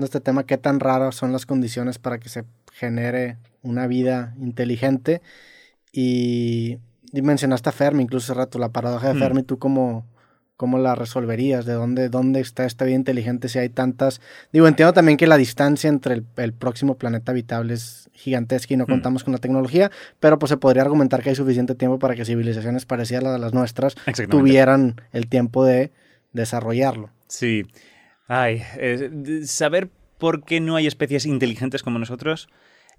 este tema, qué tan raras son las condiciones para que se genere una vida inteligente. Y, mencionaste a Fermi, incluso hace rato, la paradoja de hmm. Fermi, tú como ¿Cómo la resolverías? ¿De dónde, dónde está esta vida inteligente si hay tantas? Digo, entiendo también que la distancia entre el, próximo planeta habitable es gigantesca y no mm. contamos con la tecnología, pero pues se podría argumentar que hay suficiente tiempo para que civilizaciones parecidas a las nuestras tuvieran el tiempo de desarrollarlo. Sí. Ay, saber por qué no hay especies inteligentes como nosotros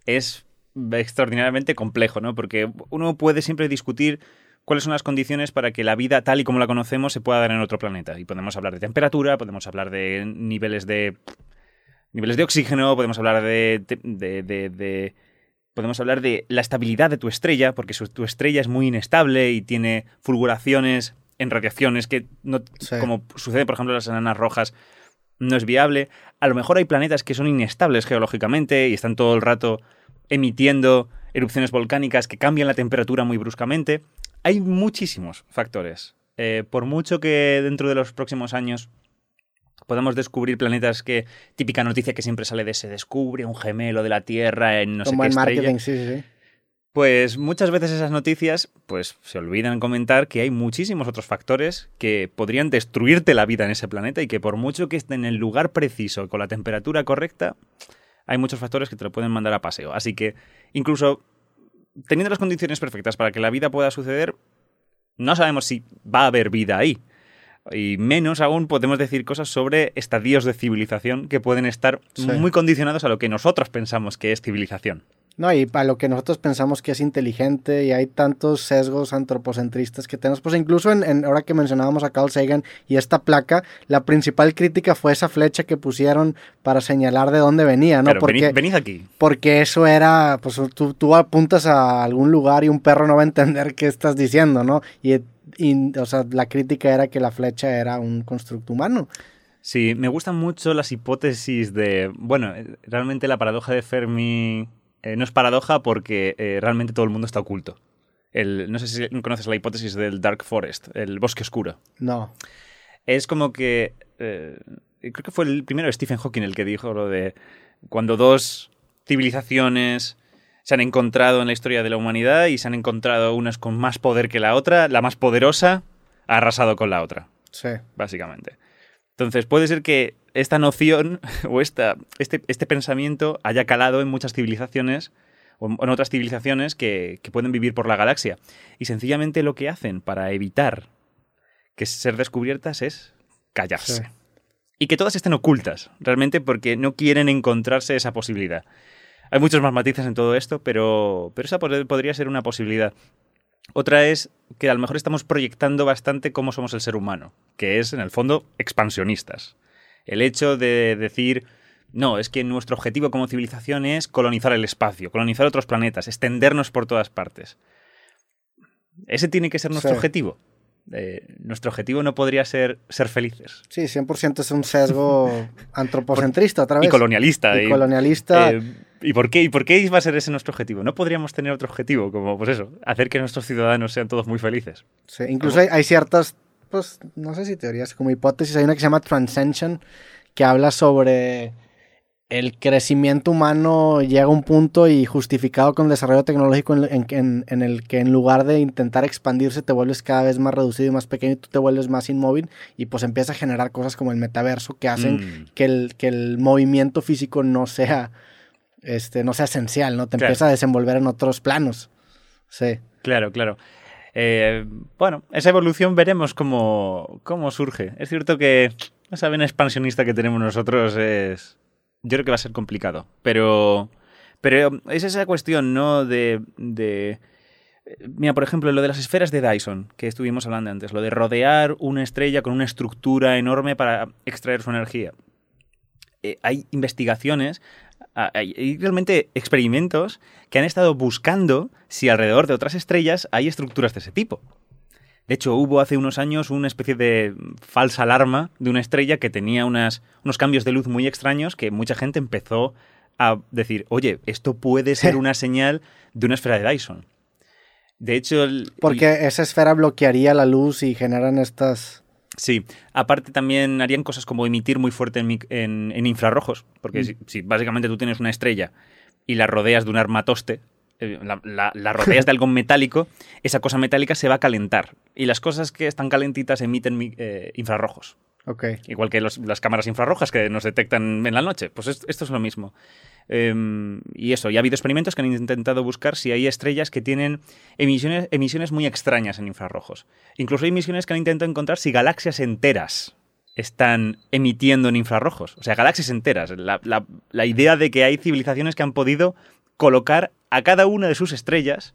es extraordinariamente complejo, ¿no? Porque uno puede siempre discutir cuáles son las condiciones para que la vida tal y como la conocemos se pueda dar en otro planeta. Y podemos hablar de temperatura, podemos hablar de niveles de niveles de oxígeno, podemos hablar de, de, podemos hablar de la estabilidad de tu estrella, porque tu estrella es muy inestable y tiene fulguraciones en radiaciones que no, como sucede por ejemplo en las enanas rojas no es viable. A lo mejor hay planetas que son inestables geológicamente y están todo el rato emitiendo erupciones volcánicas que cambian la temperatura muy bruscamente. Hay muchísimos factores. Eh, por mucho que dentro de los próximos años podamos descubrir planetas que típica noticia que siempre sale de se descubre un gemelo de la Tierra en no sé qué marketing, sí, sí. Pues muchas veces esas noticias pues se olvidan comentar que hay muchísimos otros factores que podrían destruirte la vida en ese planeta y que por mucho que esté en el lugar preciso con la temperatura correcta, hay muchos factores que te lo pueden mandar a paseo. Así que incluso teniendo las condiciones perfectas para que la vida pueda suceder, no sabemos si va a haber vida ahí. Y menos aún podemos decir cosas sobre estadios de civilización que pueden estar muy condicionados a lo que nosotros pensamos que es civilización. No, y para lo que nosotros pensamos que es inteligente y hay tantos sesgos antropocentristas que tenemos, pues incluso en, ahora que mencionábamos a Carl Sagan y esta placa, la principal crítica fue esa flecha que pusieron para señalar de dónde venía, ¿no? porque, venid, aquí. Porque eso era, pues tú, tú apuntas a algún lugar y un perro no va a entender qué estás diciendo, ¿no? Y, y o sea, la crítica era que la flecha era un constructo humano. Sí, me gustan mucho las hipótesis de, bueno, realmente la paradoja de Fermi eh, no es paradoja porque eh, realmente todo el mundo está oculto. El, no sé si conoces la hipótesis del Dark Forest, el bosque oscuro. No. Es como que. Eh, creo que fue el primero Stephen Hawking el que dijo lo de cuando dos civilizaciones se han encontrado en la historia de la humanidad y se han encontrado unas con más poder que la otra, la más poderosa ha arrasado con la otra. Sí. Básicamente. Entonces, puede ser que esta noción o esta, este, este pensamiento haya calado en muchas civilizaciones o en otras civilizaciones que, pueden vivir por la galaxia. Y sencillamente lo que hacen para evitar que ser descubiertas es callarse. Y que todas estén ocultas, realmente porque no quieren encontrarse esa posibilidad. Hay muchos más matices en todo esto, pero, pero esa podría ser una posibilidad. Otra es que a lo mejor estamos proyectando bastante cómo somos el ser humano, que es, en el fondo, expansionistas. El hecho de decir, no, es que nuestro objetivo como civilización es colonizar el espacio, colonizar otros planetas, extendernos por todas partes. Ese tiene que ser nuestro objetivo. Eh, nuestro objetivo no podría ser ser felices. Sí, 100% es un sesgo antropocentrista otra vez. Y colonialista. Y, colonialista. Eh, ¿Y por, qué, ¿Y por qué iba a ser ese nuestro objetivo? No podríamos tener otro objetivo, como pues eso, hacer que nuestros ciudadanos sean todos muy felices. Sí, incluso hay, ciertas, pues, no sé si teorías, como hipótesis, hay una que se llama Transcension, que habla sobre el crecimiento humano llega a un punto y justificado con el desarrollo tecnológico en, el que en lugar de intentar expandirse te vuelves cada vez más reducido y más pequeño y tú te vuelves más inmóvil y pues empieza a generar cosas como el metaverso que hacen mm. que, el, que el movimiento físico no sea, este, no sea esencial, ¿no? Te empieza a desenvolver en otros planos. Sí. Claro, claro. Eh, bueno, esa evolución veremos cómo, cómo surge. Es cierto que esa vena expansionista que tenemos nosotros es yo creo que va a ser complicado. Pero, pero es esa cuestión, ¿no? De, de... Mira, por ejemplo, lo de las esferas de Dyson, que estuvimos hablando antes, lo de rodear una estrella con una estructura enorme para extraer su energía. Eh, hay investigaciones, hay realmente experimentos que han estado buscando si alrededor de otras estrellas hay estructuras de ese tipo. De hecho, hubo hace unos años una especie de falsa alarma de una estrella que tenía unas, unos cambios de luz muy extraños que mucha gente empezó a decir, oye, esto puede ser una señal de una esfera de Dyson. De hecho... Porque esa esfera bloquearía la luz y generan estas... Sí, aparte también harían cosas como emitir muy fuerte en, infrarrojos, porque mm. si, básicamente tú tienes una estrella y la rodeas de un armatoste, eh, la, rodeas de algo metálico, esa cosa metálica se va a calentar. Y las cosas que están calentitas emiten eh, infrarrojos. Okay. Igual que las cámaras infrarrojas que nos detectan en la noche. Pues esto es lo mismo. Em, y eso, ya ha habido experimentos que han intentado buscar si hay estrellas que tienen emisiones, emisiones muy extrañas en infrarrojos. Incluso hay misiones que han intentado encontrar si galaxias enteras están emitiendo en infrarrojos. O sea, galaxias enteras. La, idea de que hay civilizaciones que han podido colocar a cada una de sus estrellas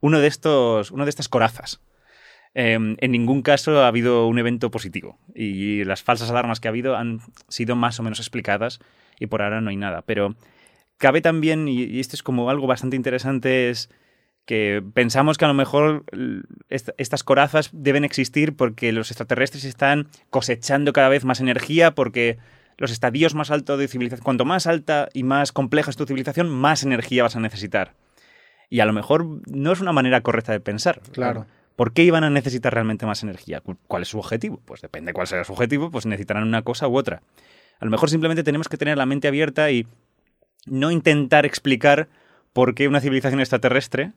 uno de, estos, uno de estas corazas. Em, en ningún caso ha habido un evento positivo y las falsas alarmas que ha habido han sido más o menos explicadas y por ahora no hay nada. Pero cabe también, y, esto es como algo bastante interesante, es que pensamos que a lo mejor estas corazas deben existir porque los extraterrestres están cosechando cada vez más energía, porque los estadios más altos de civilización, cuanto más alta y más compleja es tu civilización, más energía vas a necesitar. Y a lo mejor no es una manera correcta de pensar. Claro. ¿Por qué iban a necesitar realmente más energía? ¿Cuál es su objetivo? Pues depende cuál sea su objetivo, pues necesitarán una cosa u otra. A lo mejor simplemente tenemos que tener la mente abierta y no intentar explicar por qué una civilización extraterrestre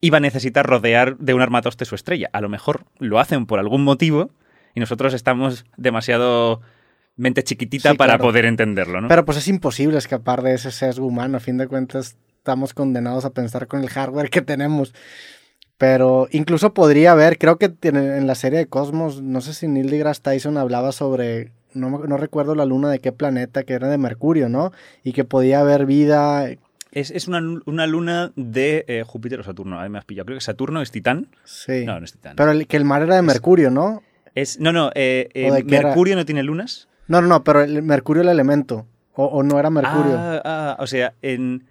iba a necesitar rodear de un armatoste su estrella. A lo mejor lo hacen por algún motivo y nosotros estamos demasiado mente chiquitita para poder entenderlo, ¿no? Pero pues es imposible escapar de ese sesgo humano. A fin de cuentas, estamos condenados a pensar con el hardware que tenemos. Pero incluso podría haber, creo que en la serie de Cosmos, no sé si Neil deGrasse Tyson hablaba sobre, no, no recuerdo la luna de qué planeta, que era de Mercurio, ¿no? Y que podía haber vida. Es, una, luna de eh, Júpiter o Saturno, ahí me has pillado. Creo que Saturno es Titán. Sí. No, no es Titán. Pero que el mar era de Mercurio, ¿no? Es, no, no, eh, eh, ¿Mercurio no tiene lunas? No, no, no, pero el Mercurio el elemento. O, o no era Mercurio. Ah, ah, o sea, en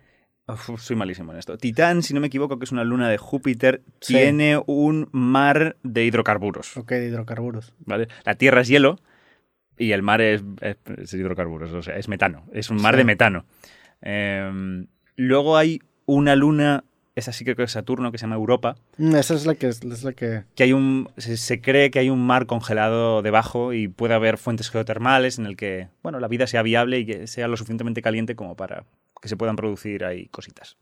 soy malísimo en esto. Titán, si no me equivoco, que es una luna de Júpiter, tiene un mar de hidrocarburos. Ok, de hidrocarburos. ¿Vale? La Tierra es hielo y el mar es, hidrocarburos, o sea, es metano. Es un mar de metano. Em, luego hay una luna, esa sí creo que es Saturno, que se llama Europa. Mm, esa es la que... Es, la que... que hay un, se, cree que hay un mar congelado debajo y puede haber fuentes geotermales en el que, bueno, la vida sea viable y que sea lo suficientemente caliente como para que se puedan producir ahí cositas.